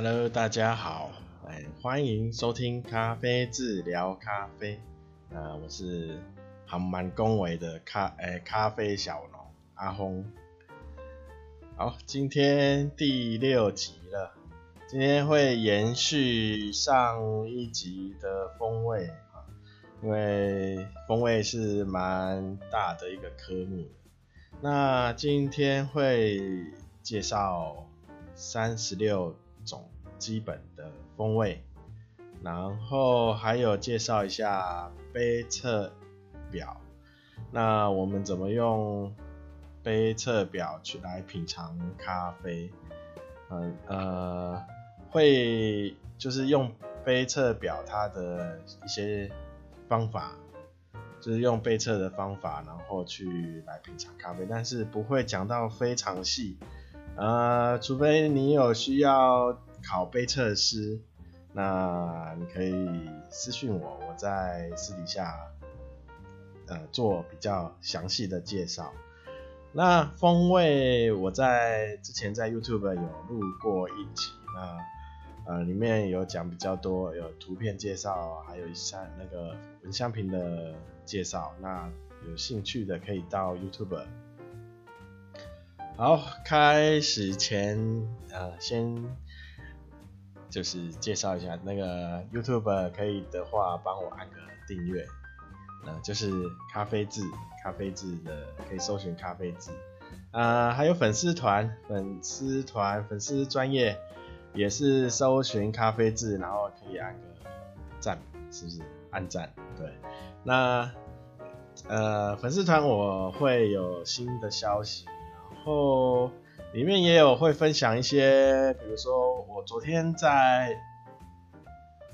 Hello，大家好，哎，欢迎收听咖啡治疗咖啡。呃，我是还蛮恭维的咖，哎，咖啡小农阿轰。好，今天第六集了，今天会延续上一集的风味啊，因为风味是蛮大的一个科目。那今天会介绍三十六基本的风味，然后还有介绍一下杯测表。那我们怎么用杯测表去来品尝咖啡？嗯呃，会就是用杯测表它的一些方法，就是用杯测的方法，然后去来品尝咖啡，但是不会讲到非常细。呃，除非你有需要考杯测师，那你可以私讯我，我在私底下呃做比较详细的介绍。那风味我在之前在 YouTube 有录过一集，那呃里面有讲比较多，有图片介绍，还有像那个闻香瓶的介绍。那有兴趣的可以到 YouTube。好，开始前，呃，先就是介绍一下那个 YouTube，可以的话帮我按个订阅，呃，就是咖啡志，咖啡志的可以搜寻咖啡志，啊、还有粉丝团，粉丝团，粉丝专业也是搜寻咖啡志，然后可以按个赞，是不是？按赞，对，那呃，粉丝团我会有新的消息。然后里面也有会分享一些，比如说我昨天在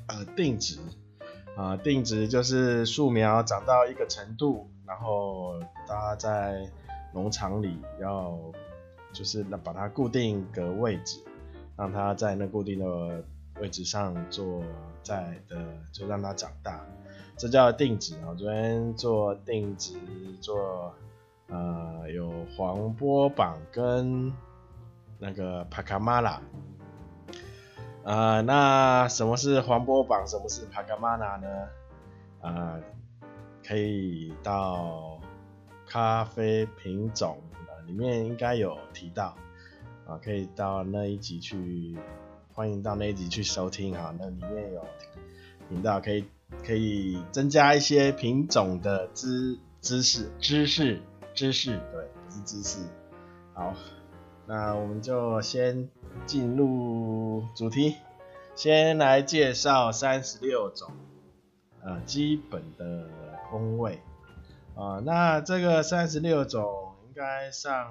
呃定植啊、定植就是树苗长到一个程度，然后大家在农场里要就是把它固定个位置，让它在那固定的位置上做在的，就让它长大，这叫定植啊。我昨天做定植做。呃，有黄波榜跟那个帕卡马拉。呃，那什么是黄波榜？什么是帕卡马拉呢？呃，可以到咖啡品种里面应该有提到啊、可以到那一集去，欢迎到那一集去收听哈，那里面有频道可以可以增加一些品种的知知识知识。知识，对，不是知识。好，那我们就先进入主题，先来介绍三十六种呃基本的风味啊、呃。那这个三十六种，应该上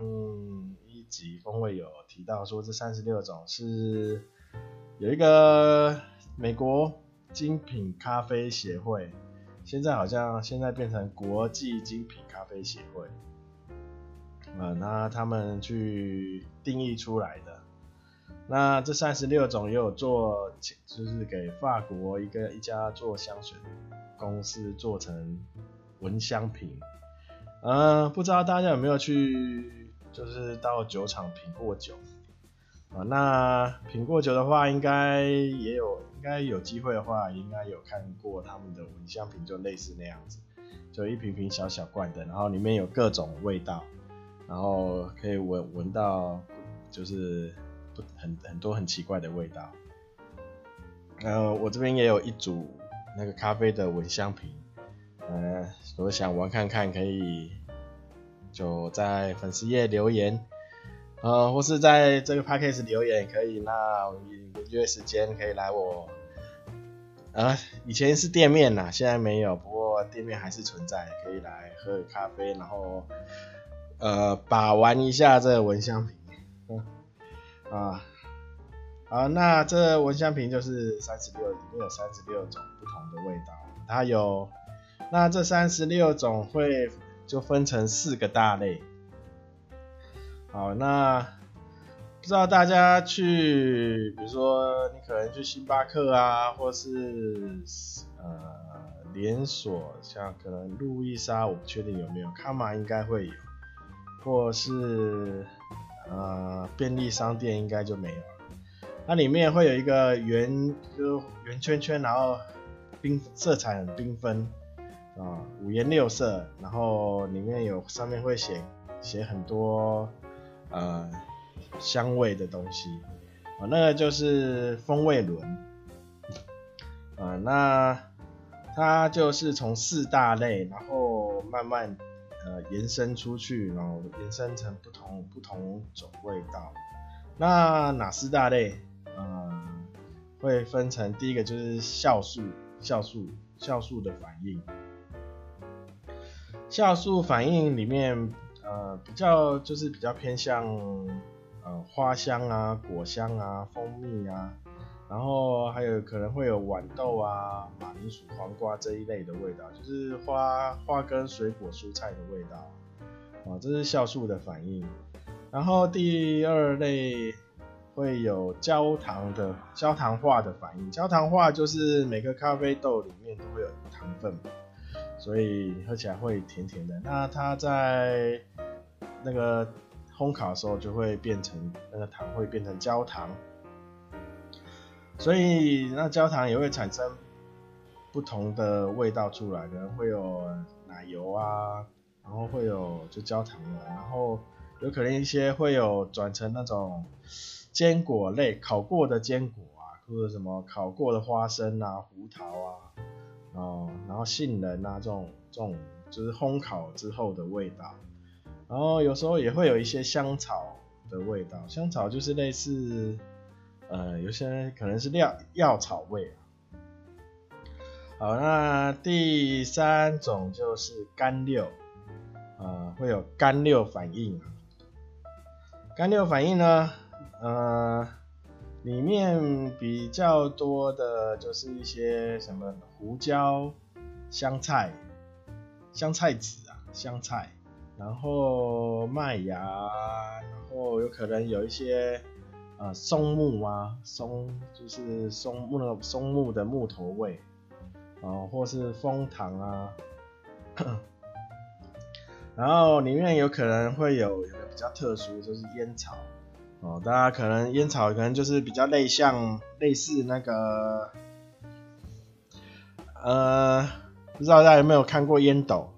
一集风味有提到说，这三十六种是有一个美国精品咖啡协会，现在好像现在变成国际精品咖啡协会。呃，那他们去定义出来的，那这三十六种也有做，就是给法国一个一家做香水公司做成闻香瓶。呃，不知道大家有没有去，就是到酒厂品过酒啊？那品过酒的话，应该也有，应该有机会的话，应该有看过他们的闻香瓶，就类似那样子，就一瓶瓶小小罐的，然后里面有各种味道。然后可以闻闻到，就是很很多很奇怪的味道。呃，我这边也有一组那个咖啡的闻香瓶，呃，我想玩看看，可以就在粉丝页留言，呃，或是在这个 podcast 留言也可以。那我们约时间可以来我，呃，以前是店面呐，现在没有，不过店面还是存在，可以来喝咖啡，然后。呃，把玩一下这个闻香瓶，嗯，啊，好，那这蚊香瓶就是三十六，里面有三十六种不同的味道，它有，那这三十六种会就分成四个大类，好，那不知道大家去，比如说你可能去星巴克啊，或是呃连锁，像可能路易莎，我不确定有没有，卡玛应该会有。或是呃便利商店应该就没有了。它里面会有一个圆，就圆圈圈，然后缤色彩很缤纷啊，五颜六色，然后里面有上面会写写很多呃香味的东西啊，那个就是风味轮啊，那它就是从四大类，然后慢慢呃延伸出去，然后延伸成不同不同种味道。那哪四大类？嗯，会分成第一个就是酵素，酵素，酵素的反应。酵素反应里面，呃，比较就是比较偏向呃花香啊、果香啊、蜂蜜啊，然后还有可能会有豌豆啊、马铃薯、黄瓜这一类的味道，就是花花跟水果蔬菜的味道。啊，这是酵素的反应。然后第二类。会有焦糖的焦糖化的反应，焦糖化就是每个咖啡豆里面都会有糖分，所以喝起来会甜甜的。那它在那个烘烤的时候就会变成那个糖会变成焦糖，所以那焦糖也会产生不同的味道出来，可能会有奶油啊，然后会有就焦糖的，然后有可能一些会有转成那种。坚果类烤过的坚果啊，或者什么烤过的花生啊、胡桃啊，哦，然后杏仁啊这种这种就是烘烤之后的味道，然后有时候也会有一些香草的味道，香草就是类似，呃，有些可能是料药草味啊。好，那第三种就是干六，呃，会有干六反应，干六反应呢？呃，里面比较多的就是一些什么胡椒、香菜、香菜籽啊，香菜，然后麦芽，然后有可能有一些呃松木啊，松就是松木那个松木的木头味，啊、呃，或是枫糖啊，然后里面有可能会有一个比较特殊，就是烟草。哦，大家可能烟草可能就是比较类像类似那个，呃，不知道大家有没有看过烟斗、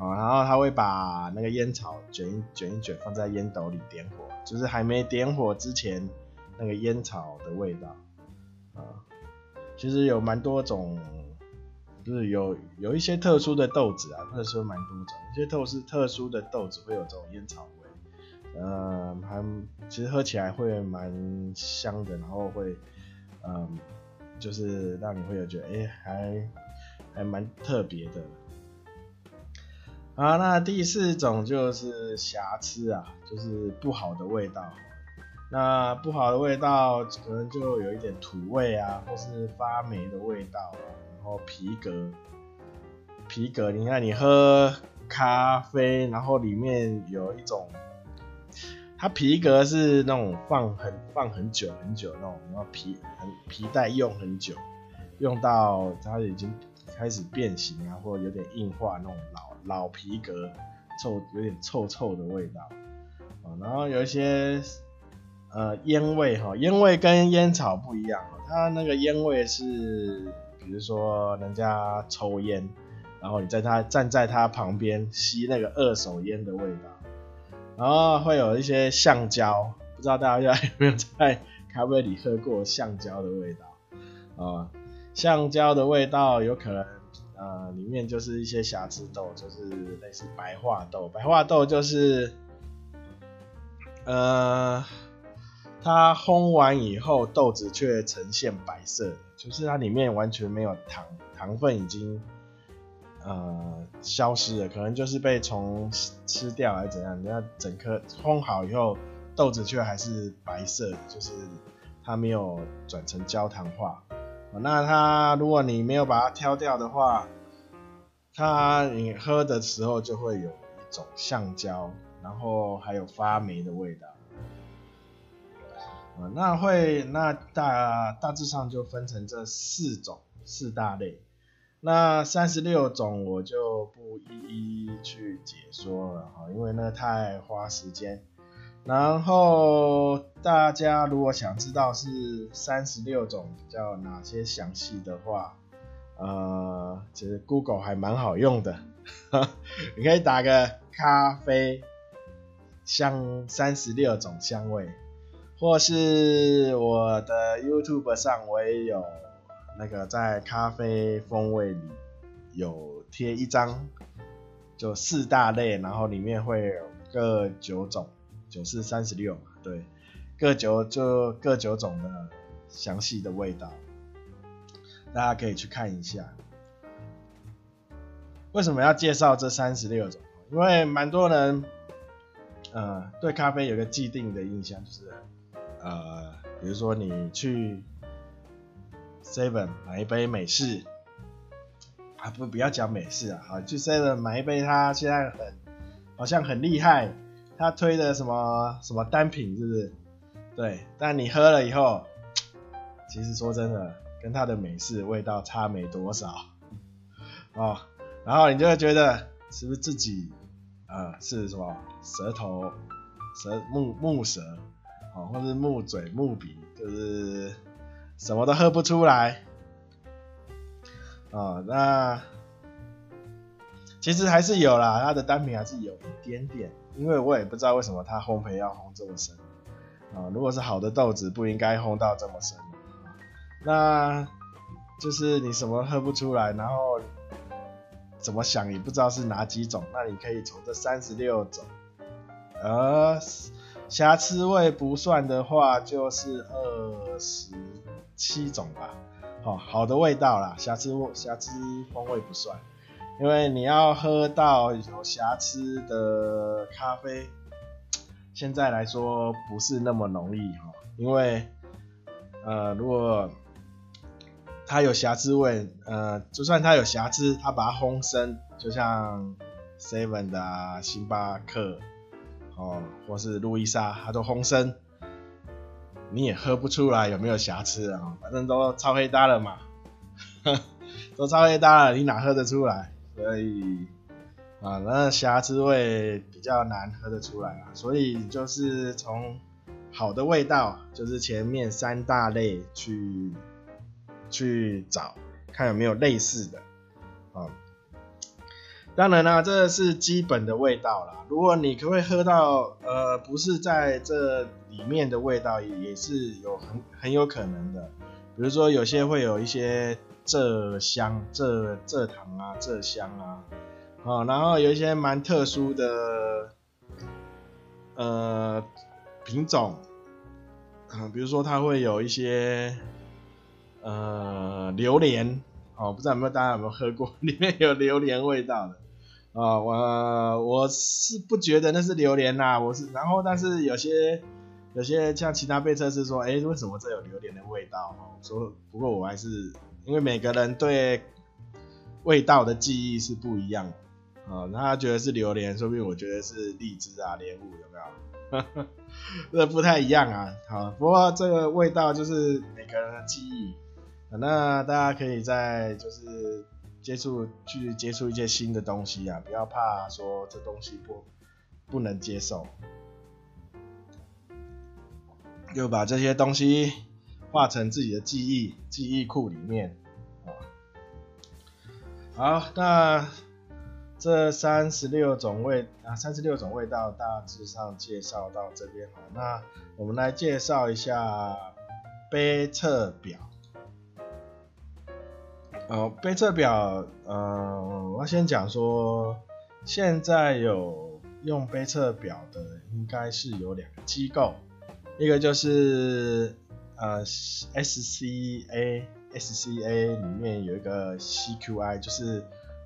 哦？然后他会把那个烟草卷一卷一卷放在烟斗里点火，就是还没点火之前那个烟草的味道啊、其实有蛮多种，就是有有一些特殊的豆子啊，特殊蛮多种，一些特殊特殊的豆子会有这种烟草味。呃，还其实喝起来会蛮香的，然后会，嗯、就是让你会有觉得，哎，还还蛮特别的。啊，那第四种就是瑕疵啊，就是不好的味道。那不好的味道可能就有一点土味啊，或是发霉的味道，然后皮革，皮革，你看你喝咖啡，然后里面有一种。它皮革是那种放很放很久很久那种，然后皮很皮带用很久，用到它已经开始变形啊，或者有点硬化那种老老皮革，臭有点臭臭的味道。然后有一些呃烟味哈，烟味跟烟草不一样，它那个烟味是比如说人家抽烟，然后你在他站在他旁边吸那个二手烟的味道。然后会有一些橡胶，不知道大家有没有在咖啡里喝过橡胶的味道啊、橡胶的味道有可能呃里面就是一些瑕疵豆，就是类似白化豆。白化豆就是呃它烘完以后豆子却呈现白色，就是它里面完全没有糖，糖分已经。呃，消失了，可能就是被虫吃掉还是怎样？你要整颗烘好以后，豆子却还是白色的，就是它没有转成焦糖化。那它如果你没有把它挑掉的话，它你喝的时候就会有一种橡胶，然后还有发霉的味道。那会那大大致上就分成这四种四大类。那三十六种我就不一一去解说了哈，因为那太花时间。然后大家如果想知道是三十六种比较哪些详细的话，呃，其实 Google 还蛮好用的，你可以打个咖啡香三十六种香味，或是我的 YouTube 上我也有那个在咖啡风味里有贴一张，就四大类，然后里面会有各九种。九四三十六，对，各九就各九种的详细的味道，大家可以去看一下。为什么要介绍这三十六种？因为蛮多人，呃，对咖啡有个既定的印象，就是，呃，比如说你去 Seven 买一杯美式，啊不，不要讲美式啊，好，去 Seven 买一杯，它现在很，好像很厉害。他推的什么什么单品是不是？对，但你喝了以后，其实说真的，跟它的美式味道差没多少哦。然后你就会觉得是不是自己呃是什么舌头舌木木舌哦，或是木嘴木鼻，就是什么都喝不出来哦。那其实还是有啦，它的单品还是有一点点。因为我也不知道为什么它烘焙要烘这么深。啊，如果是好的豆子不应该烘到这么深，那就是你什么喝不出来，然后怎么想也不知道是哪几种，那你可以从这三十六种，呃，瑕疵味不算的话就是二十七种吧，好，好的味道啦，瑕疵味瑕疵风味不算。因为你要喝到有瑕疵的咖啡，现在来说不是那么容易哈。因为，呃，如果它有瑕疵味，呃，就算它有瑕疵，它把它烘深，就像 Seven 的啊、星巴克，哦，或是路易莎，它都烘深，你也喝不出来有没有瑕疵啊。反正都超黑搭了嘛，都超黑搭了，你哪喝得出来？所以啊，那瑕疵味比较难喝得出来啊，所以就是从好的味道，就是前面三大类去去找，看有没有类似的啊。当然啦，这是基本的味道啦。如果你可不可以喝到呃，不是在这里面的味道，也是有很很有可能的。比如说有些会有一些。蔗香、蔗蔗糖啊，蔗香啊，哦，然后有一些蛮特殊的呃品种，嗯、比如说它会有一些呃榴莲，哦，不知道有没有大家有没有喝过，里面有榴莲味道的，啊、我我是不觉得那是榴莲呐，我是，然后但是有些有些像其他被测试说，哎，为什么这有榴莲的味道？哦，说不过我还是。因为每个人对味道的记忆是不一样的，啊，那他觉得是榴莲，说不定我觉得是荔枝啊、莲雾，有没有？这不太一样啊，好，不过这个味道就是每个人的记忆。啊，那大家可以在就是接触去接触一些新的东西啊，不要怕说这东西不不能接受，就把这些东西化成自己的记忆记忆库里面。好，那这三十六种味啊，三十六种味道大致上介绍到这边好，那我们来介绍一下杯测表。呃，杯测表，呃，我先讲说，现在有用杯测表的，应该是有两个机构，一个就是呃 SCA。SCA 里面有一个 CQI，就是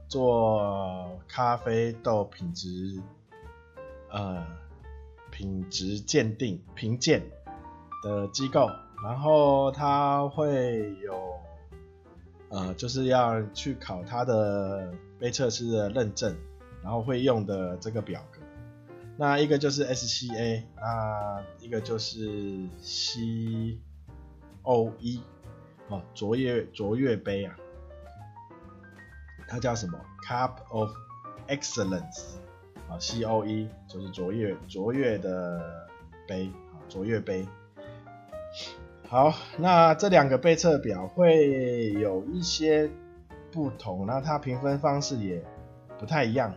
做咖啡豆品质呃品质鉴定评鉴的机构，然后它会有呃就是要去考它的杯测试的认证，然后会用的这个表格。那一个就是 SCA，那一个就是 C O E，。哦，卓越卓越杯啊，它叫什么？Cup of Excellence 啊，COE 就是卓越卓越的杯啊，卓越杯。好，那这两个杯测表会有一些不同，那它评分方式也不太一样。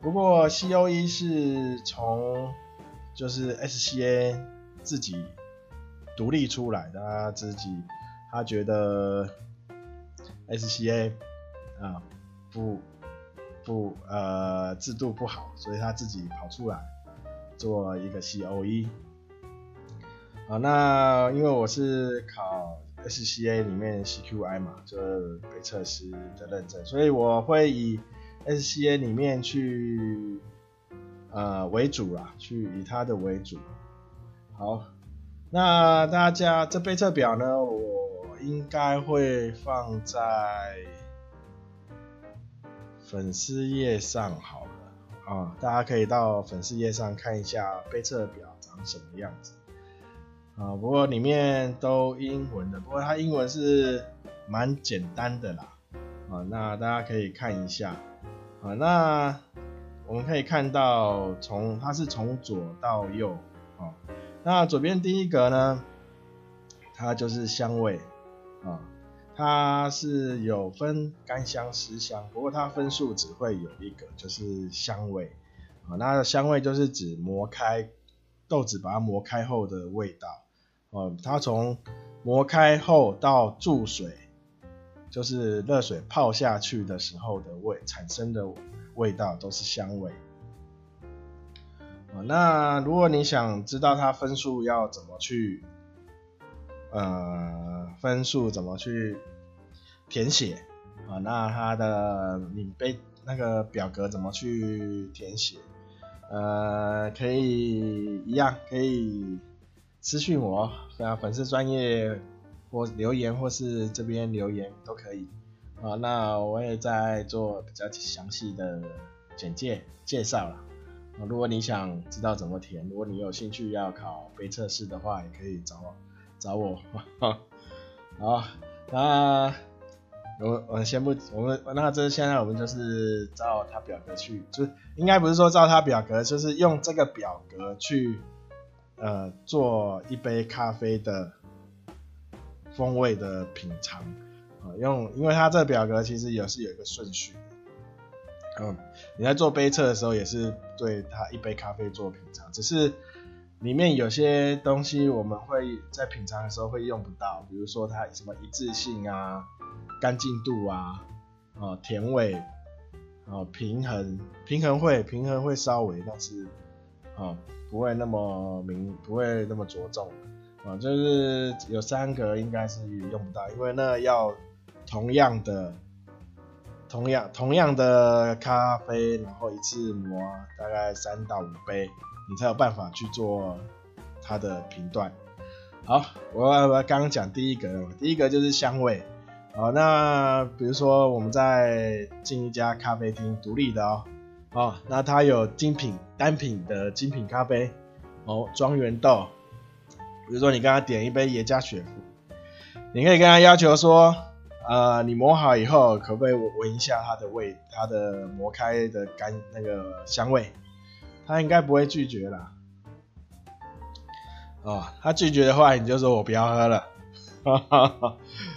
不过 COE 是从就是 SCA 自己独立出来的，他自己他觉得 SCA 啊不不呃制度不好，所以他自己跑出来做一个 COE。好，那因为我是考 SCA 里面 CQI 嘛，就是杯测师的认证，所以我会以 SCA 里面去呃为主啦，去以他的为主。好，那大家这杯测表呢，我应该会放在粉丝页上好了啊，大家可以到粉丝页上看一下杯测表长什么样子。啊，不过里面都英文的，不过它英文是蛮简单的啦。啊，那大家可以看一下。啊，那我们可以看到从，从它是从左到右。啊，那左边第一格呢，它就是香味。啊，它是有分干香、湿香，不过它分数只会有一个，就是香味。啊，那香味就是指磨开豆子，把它磨开后的味道。哦，它从磨开后到注水，就是热水泡下去的时候的味产生的味道都是香味。啊，那如果你想知道它分数要怎么去，呃，分数怎么去填写啊？那它的你杯那个表格怎么去填写？呃，可以一样可以。私信我，啊，粉丝专业或留言，或是这边留言都可以，啊，那我也在做比较详细的简介介绍了，啊，如果你想知道怎么填，如果你有兴趣要考杯测试的话，也可以找我找我，好，那我我先不，我们那这现在我们就是照他表格去，就应该不是说照他表格，就是用这个表格去。呃，做一杯咖啡的风味的品尝，啊、用，因为它这表格其实也是有一个顺序，嗯，你在做杯测的时候也是对它一杯咖啡做品尝，只是里面有些东西我们会在品尝的时候会用不到，比如说它什么一致性啊、干净度啊、啊、甜味啊、平衡，平衡会平衡会稍微，但是啊。不会那么明，不会那么着重啊，就是有三个应该是用不到，因为那要同样的、同样同样的咖啡，然后一次磨大概三到五杯，你才有办法去做它的评断。好，我我刚刚讲第一个，第一个就是香味。好，那比如说我们在进一家咖啡厅，独立的哦。哦，那它有精品单品的精品咖啡哦，庄园豆。比如说你跟他点一杯耶加雪菲，你可以跟他要求说，呃，你磨好以后可不可以闻一下它的味，它的磨开的干那个香味？他应该不会拒绝啦。哦，他拒绝的话，你就说我不要喝了，哈哈哈，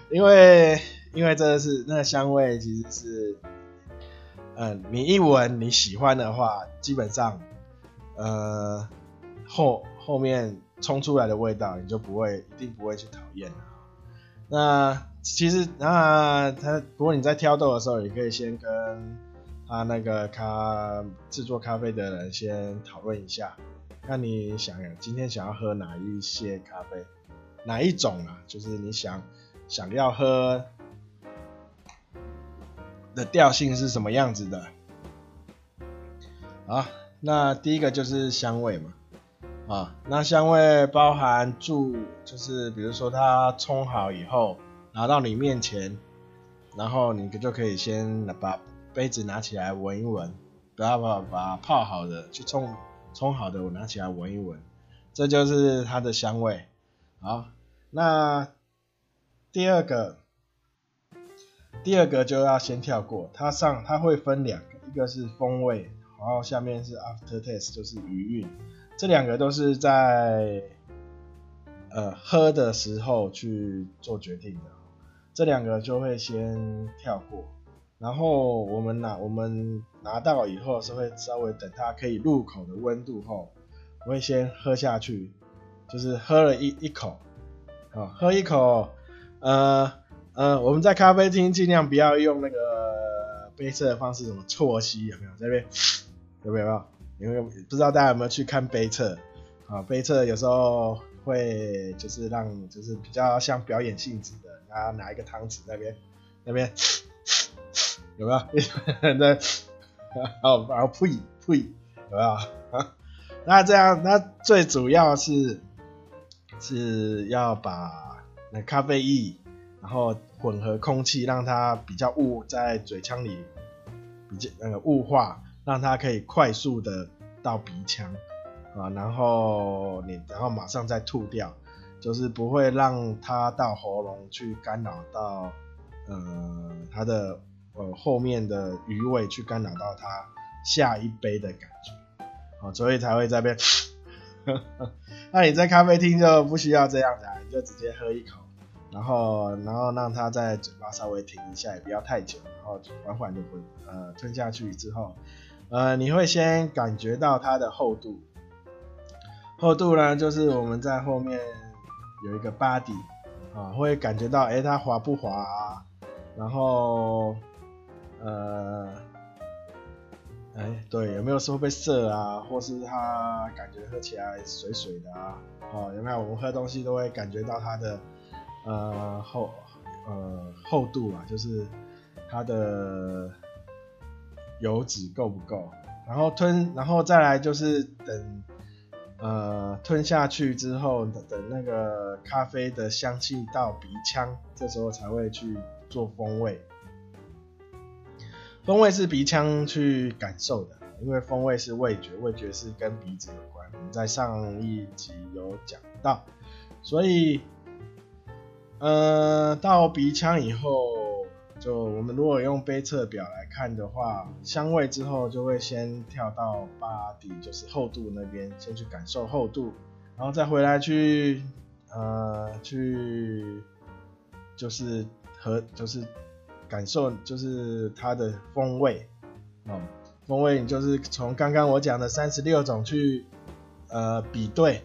因为因为这是那个香味其实是。嗯，你一闻你喜欢的话，基本上，呃，后后面冲出来的味道，你就不会一定不会去讨厌了。那其实那他，不过你在挑豆的时候，也可以先跟他那个咖制作咖啡的人先讨论一下，看你想今天想要喝哪一些咖啡，哪一种啊？就是你想想要喝。的调性是什么样子的？啊，那第一个就是香味嘛，啊，那香味包含注，就是比如说它冲好以后拿到你面前，然后你就可以先把杯子拿起来闻一闻，不要把把泡好的去冲冲好的我拿起来闻一闻，这就是它的香味。好，那第二个。第二个就要先跳过，它上它会分两个，一个是风味，然后下面是 after taste，就是余韵。这两个都是在呃喝的时候去做决定的，这两个就会先跳过。然后我们拿我们拿到以后是会稍微等它可以入口的温度后，我会先喝下去，就是喝了一一口，啊，喝一口，呃呃，我们在咖啡厅尽量不要用那个杯测的方式，什么啜吸有没有？这边有没有？因为不知道大家有没有去看杯测啊？杯测有时候会就是让就是比较像表演性质的，啊拿一个汤匙那边那边。有没有？那好，然后呸呸，有没有？那这样，那最主要是是要把那咖啡液，然后混合空气，让它比较雾在嘴腔里比较那个雾化，让它可以快速的到鼻腔啊，然后你然后马上再吐掉，就是不会让它到喉咙去干扰到呃它的。呃，后面的余味去干扰到它下一杯的感觉，好，所以才会在这边。那你在咖啡厅就不需要这样子啊，你就直接喝一口，然后然后让它在嘴巴稍微停一下，也不要太久，然后缓缓的吞呃吞下去之后，呃，你会先感觉到它的厚度，厚度呢就是我们在后面有一个 body 啊，会感觉到哎、它滑不滑啊，然后。呃，哎、对，有没有说被涩啊，或是它感觉喝起来水水的啊？哦，有没有？我们喝东西都会感觉到它的呃厚呃厚度啊，就是它的油脂够不够？然后吞，然后再来就是等呃吞下去之后，等那个咖啡的香气到鼻腔，这时候才会去做风味。风味是鼻腔去感受的，因为风味是味觉，味觉是跟鼻子有关。我们在上一集有讲到，所以，呃，到鼻腔以后，就我们如果用杯测表来看的话，香味之后就会先跳到巴底，就是厚度那边，先去感受厚度，然后再回来去，呃，去，就是和就是。感受就是它的风味，哦，风味你就是从刚刚我讲的三十六种去呃比对，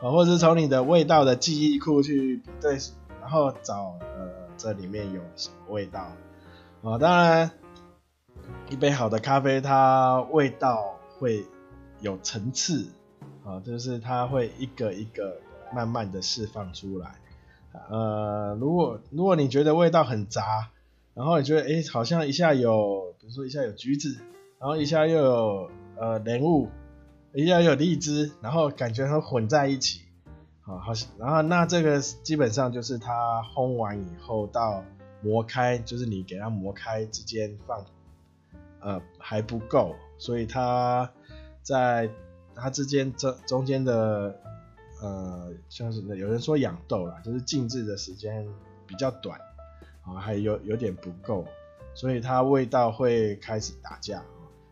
啊，或者是从你的味道的记忆库去比对，然后找呃这里面有什么味道，啊，当然一杯好的咖啡它味道会有层次，啊，就是它会一个一个慢慢的释放出来，呃，如果如果你觉得味道很杂。然后你觉得，哎，好像一下有，比如说一下有橘子，然后一下又有呃莲雾，一下又有荔枝，然后感觉它混在一起，好，好，然后那这个基本上就是它烘完以后到磨开，就是你给它磨开之间放，呃还不够，所以它在它之间这中间的呃像是有人说养豆啦，就是静置的时间比较短。啊，还有有点不够，所以它味道会开始打架。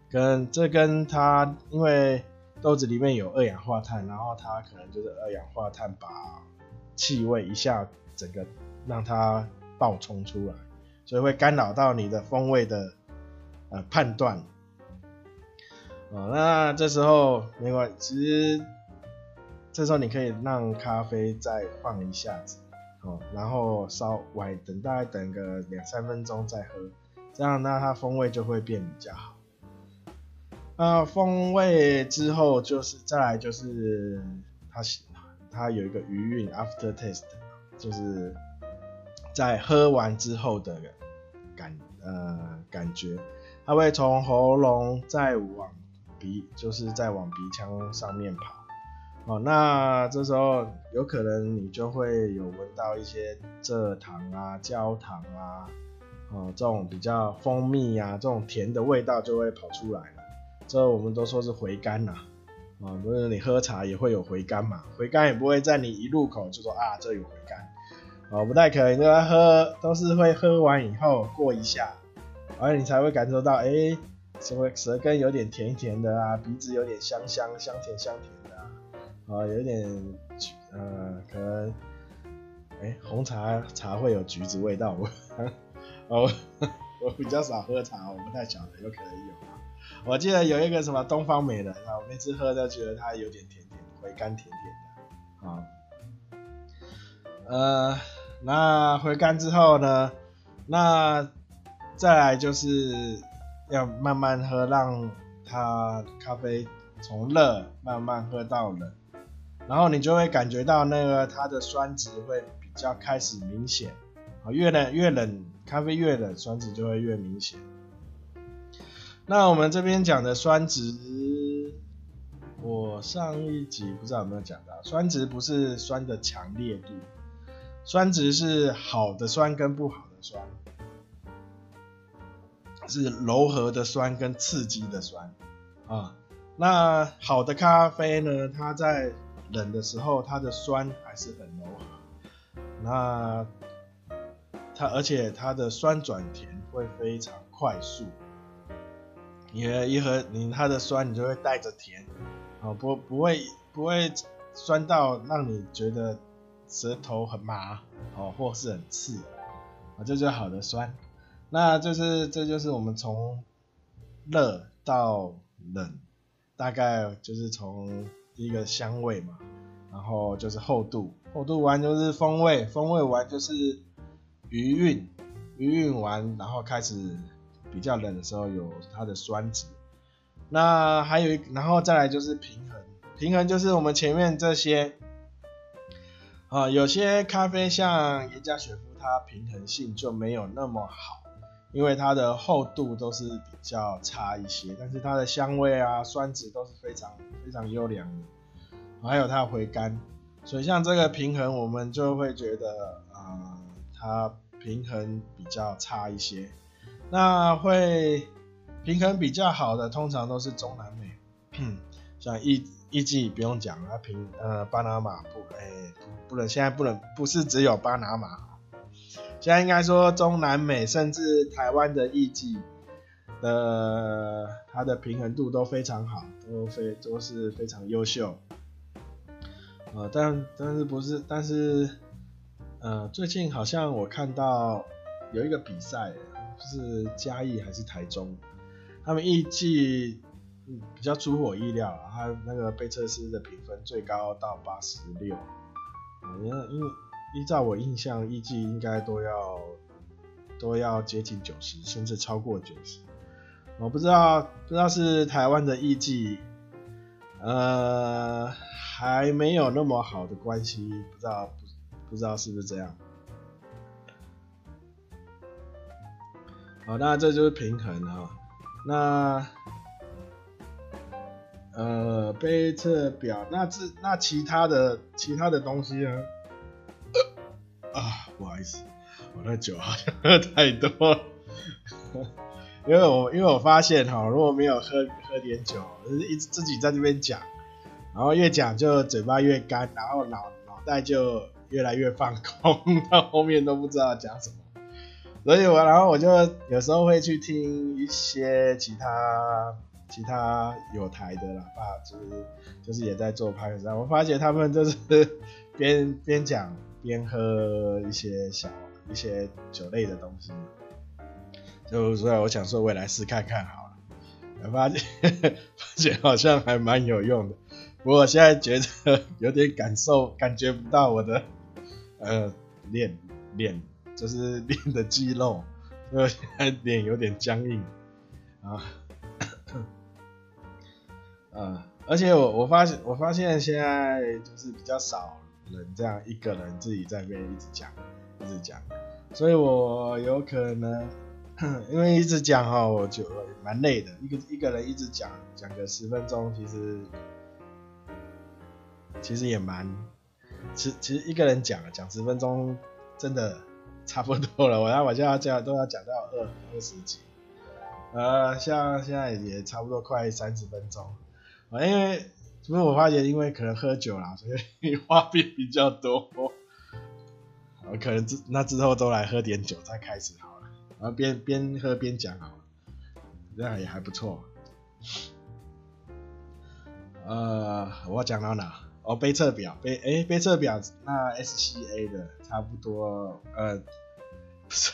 跟这跟它，因为豆子里面有二氧化碳，然后它可能就是二氧化碳把气味一下整个让它爆冲出来，所以会干扰到你的风味的呃判断。啊，那这时候没关系，其实这时候你可以让咖啡再放一下子。哦，然后稍微等，大概等个两三分钟再喝，这样那它风味就会变比较好。那风味之后就是再来就是它它有一个余韵 after taste，就是在喝完之后的感呃感觉，它会从喉咙再往鼻，就是再往鼻腔上面跑。哦，那这时候有可能你就会有闻到一些蔗糖啊、焦糖啊，哦，这种比较蜂蜜啊，这种甜的味道就会跑出来。这我们都说是回甘呐，啊，不是你喝茶也会有回甘嘛，回甘也不会在你一入口就说啊，这有回甘，哦，不太可能，因为喝都是会喝完以后过一下，而你才会感受到，哎，什么舌根有点甜甜的啊，鼻子有点香香香甜香甜的啊。啊，有点橘呃，可能哎、红茶茶会有橘子味道，我 哦，我比较少喝茶，我不太晓得，有可能有。我记得有一个什么东方美人啊，我每次喝都觉得它有点甜甜，回甘甜甜的啊。呃，那回甘之后呢，那再来就是要慢慢喝，让它咖啡从热慢慢喝到冷，然后你就会感觉到那个它的酸值会比较开始明显啊，越冷越冷，咖啡越冷，酸值就会越明显。那我们这边讲的酸值，我上一集不知道有没有讲到，酸值不是酸的强烈度，酸值是好的酸跟不好的酸，是柔和的酸跟刺激的酸啊。那好的咖啡呢，它在冷的时候，它的酸还是很柔和，那它而且它的酸转甜会非常快速。你一喝你它的酸，你就会带着甜，哦不不会不会酸到让你觉得舌头很麻哦，或是很刺啊，这就好的酸。那就是这就是我们从热到冷，大概就是从第一个香味嘛，然后就是厚度，厚度完就是风味，风味完就是余韵，余韵完然后开始。比较冷的时候有它的酸质，那还有一，然后再来就是平衡，平衡就是我们前面这些，啊，有些咖啡像严加雪夫，它平衡性就没有那么好，因为它的厚度都是比较差一些，但是它的香味啊、酸质都是非常非常优良的，还有它的回甘，所以像这个平衡，我们就会觉得啊、呃，它平衡比较差一些。那会平衡比较好的，通常都是中南美，像艺艺妓不用讲了，平呃巴拿马不哎、不能现在不能不是只有巴拿马，现在应该说中南美甚至台湾的艺妓的它的平衡度都非常好，都非都是非常优秀，呃但但是不是但是呃最近好像我看到有一个比赛。是嘉义还是台中？他们艺妓比较出乎我意料，他那个杯测师的评分最高到八十六。因为依照我印象，艺妓应该都要都要接近九十，甚至超过九十。我不知道不知道是台湾的艺妓，呃，还没有那么好的关系，不知道不不知道是不是这样。好，那这就是平衡啊。那呃，杯测表，那这那其他的其他的东西呢？啊，不好意思，我那酒好像喝太多了，因为我因为我发现哈，如果没有喝喝点酒，一自己在这边讲，然后越讲就嘴巴越干，然后脑脑袋就越来越放空，到后面都不知道讲什么。所以我然后我就有时候会去听一些其他其他有台的喇叭，就是就是也在做拍摄，我发现他们就是 边边讲边喝一些小一些酒类的东西，就所以我想说我也来试看看好了，我发现 发现好像还蛮有用的，不过我现在觉得 有点感受感觉不到我的呃脸脸。就是练的肌肉，所以现在脸有点僵硬啊。呃，而且我我发现我发现现在就是比较少人这样一个人自己在那边一直讲一直讲，所以我有可能 因为一直讲哈，我就蛮累的，一个一个人一直讲讲个十分钟，其实其实也蛮，其其实一个人讲讲十分钟真的。差不多了，我要我现在这样都要讲到二二十集，呃，像现在也差不多快三十分钟，啊，因为，不是我发觉，因为可能喝酒啦，所以 话变比较多，我可能之那之后都来喝点酒再开始好了，然后边边喝边讲好了，这样也还不错。呃，我讲到哪？哦，杯测表杯哎杯测表那 SCA 的差不多呃。不是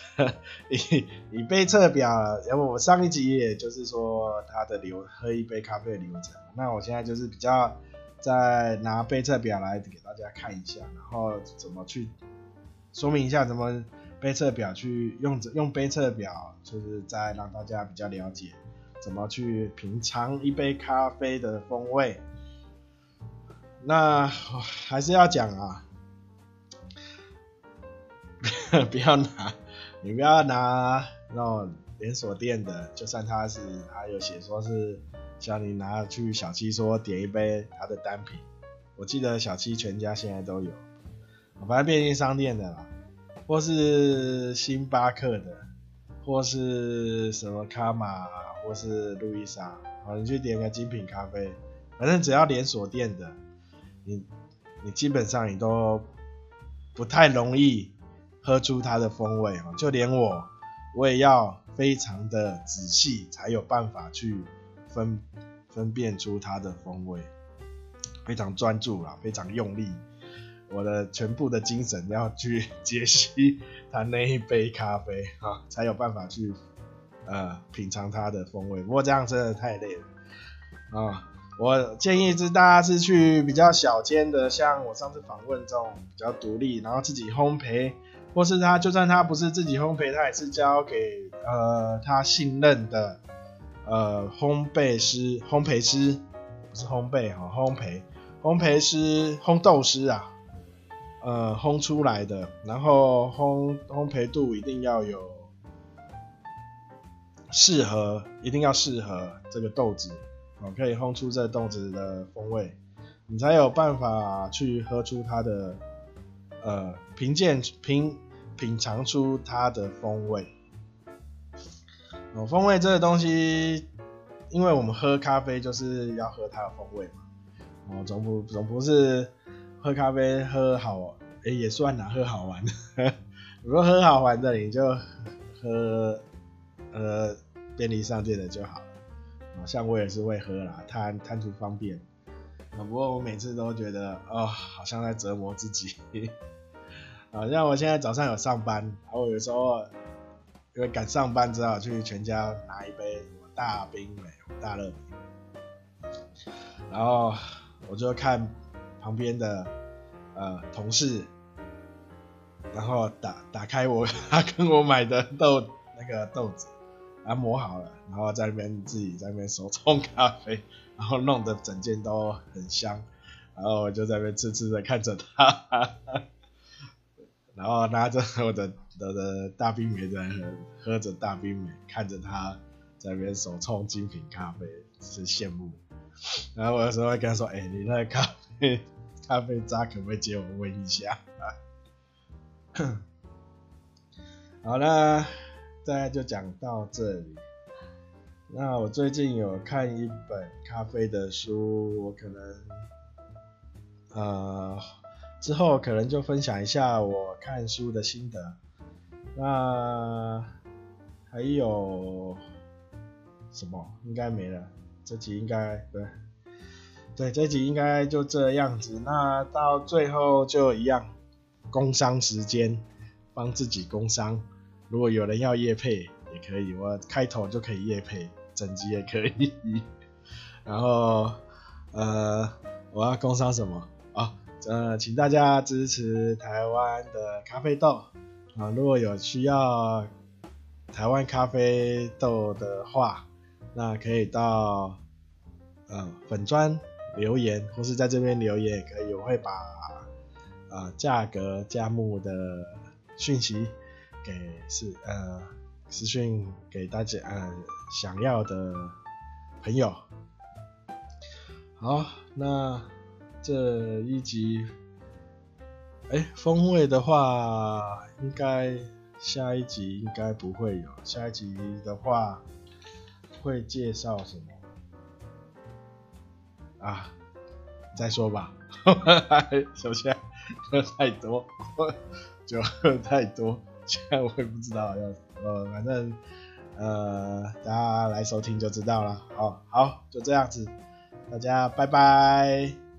以以杯测表，然后我上一集也就是说它的流喝一杯咖啡的流程，那我现在就是比较再拿杯测表来给大家看一下，然后怎么去说明一下怎么杯测表去用用杯测表，就是再让大家比较了解怎么去品尝一杯咖啡的风味。那还是要讲啊。不要拿，你不要拿那种连锁店的，就算他是还有写说是叫你拿去小七说点一杯他的单品，我记得小七全家现在都有，反正便利商店的啦，或是星巴克的，或是什么卡玛，或是路易莎，好，你去点个精品咖啡，反正只要连锁店的，你你基本上你都不太容易。喝出它的风味哦，就连我，我也要非常的仔细，才有办法去分分辨出它的风味，非常专注啦，非常用力，我的全部的精神要去 解析它那一杯咖啡啊，才有办法去呃品尝它的风味。不过这样真的太累了啊！我建议是大家是去比较小间的，像我上次访问这种比较独立，然后自己烘焙。或是他，就算他不是自己烘焙，他也是交给呃他信任的呃烘焙师、烘焙师，不是烘焙哈，烘焙烘焙师、烘豆师啊，呃烘出来的，然后烘烘焙度一定要有适合，一定要适合这个豆子，哦，可以烘出这豆子的风味，你才有办法去喝出它的。呃，品鉴品品尝出它的风味。哦，风味这个东西，因为我们喝咖啡就是要喝它的风味嘛。哦，总不总不是喝咖啡喝好，哎、也算啦，喝好玩的。如果喝好玩的，你就喝呃便利商店的就好了。像我也是会喝啦，贪贪图方便。啊不过我每次都觉得，哦，好像在折磨自己。啊，像我现在早上有上班，然后有时候因为赶上班，只好去全家拿一杯大冰美、大乐美，然后我就看旁边的呃同事，然后打打开我他 跟我买的豆那个豆子，然后磨好了，然后在那边自己在那边手冲咖啡，然后弄得整间都很香，然后我就在那边痴痴的看着他。然后拿着我的我的大冰美在喝，喝着大冰美，看着他在那边手冲精品咖啡，是羡慕。然后我有时候会跟他说：“哎、你那个咖啡咖啡渣可不可以借我闻一下？” 好了，大家就讲到这里。那我最近有看一本咖啡的书，我可能呃。之后可能就分享一下我看书的心得。那还有什么？应该没了。这集应该对，对，这集应该就这样子。那到最后就一样，工商时间，帮自己工商。如果有人要夜配也可以，我开头就可以夜配，整集也可以。然后呃，我要工商什么啊？呃，请大家支持台湾的咖啡豆啊！如果有需要台湾咖啡豆的话，那可以到呃粉砖留言，或是在这边留言也可以，我会把呃价格价目的讯息给是呃私讯给大家呃想要的朋友。好，那。这一集，哎，风味的话，应该下一集应该不会有。下一集的话，会介绍什么？啊，再说吧。首先喝太多，酒喝太多，现在我也不知道要，呃，反正呃，大家来收听就知道了。好，好，就这样子，大家拜拜。